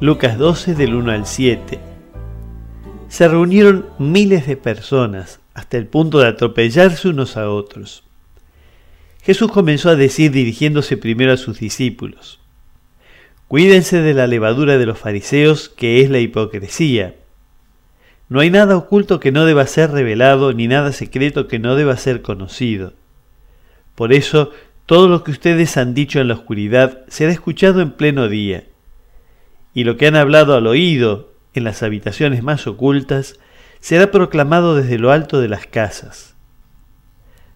Lucas 12 del 1 al 7. Se reunieron miles de personas hasta el punto de atropellarse unos a otros. Jesús comenzó a decir dirigiéndose primero a sus discípulos, Cuídense de la levadura de los fariseos, que es la hipocresía. No hay nada oculto que no deba ser revelado, ni nada secreto que no deba ser conocido. Por eso, todo lo que ustedes han dicho en la oscuridad será escuchado en pleno día y lo que han hablado al oído en las habitaciones más ocultas será proclamado desde lo alto de las casas.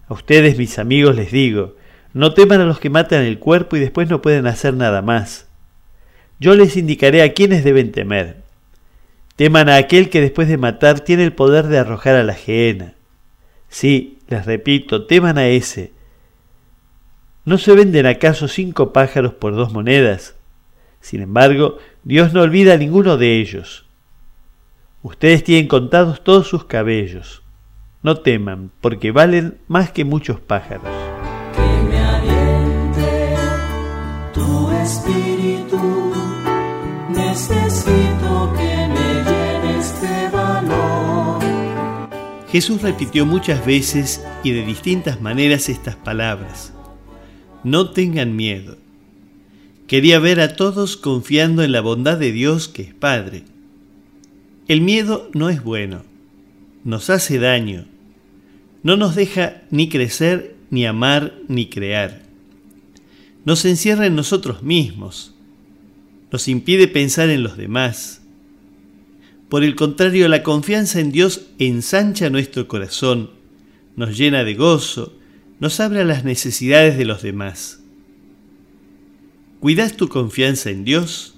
A ustedes, mis amigos, les digo, no teman a los que matan el cuerpo y después no pueden hacer nada más. Yo les indicaré a quienes deben temer. Teman a aquel que después de matar tiene el poder de arrojar a la gehenna. Sí, les repito, teman a ese. ¿No se venden acaso cinco pájaros por dos monedas? Sin embargo, Dios no olvida a ninguno de ellos. Ustedes tienen contados todos sus cabellos. No teman, porque valen más que muchos pájaros. Que me aliente tu espíritu, necesito que me llene este valor. Jesús repitió muchas veces y de distintas maneras estas palabras. No tengan miedo. Quería ver a todos confiando en la bondad de Dios que es Padre. El miedo no es bueno, nos hace daño, no nos deja ni crecer, ni amar, ni crear. Nos encierra en nosotros mismos, nos impide pensar en los demás. Por el contrario, la confianza en Dios ensancha nuestro corazón, nos llena de gozo, nos abre a las necesidades de los demás. ¿Cuidas tu confianza en Dios?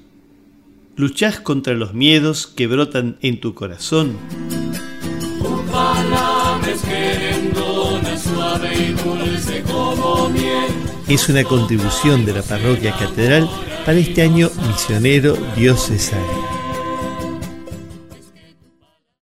¿Luchás contra los miedos que brotan en tu corazón? Es una contribución de la parroquia catedral para este año misionero diocesano.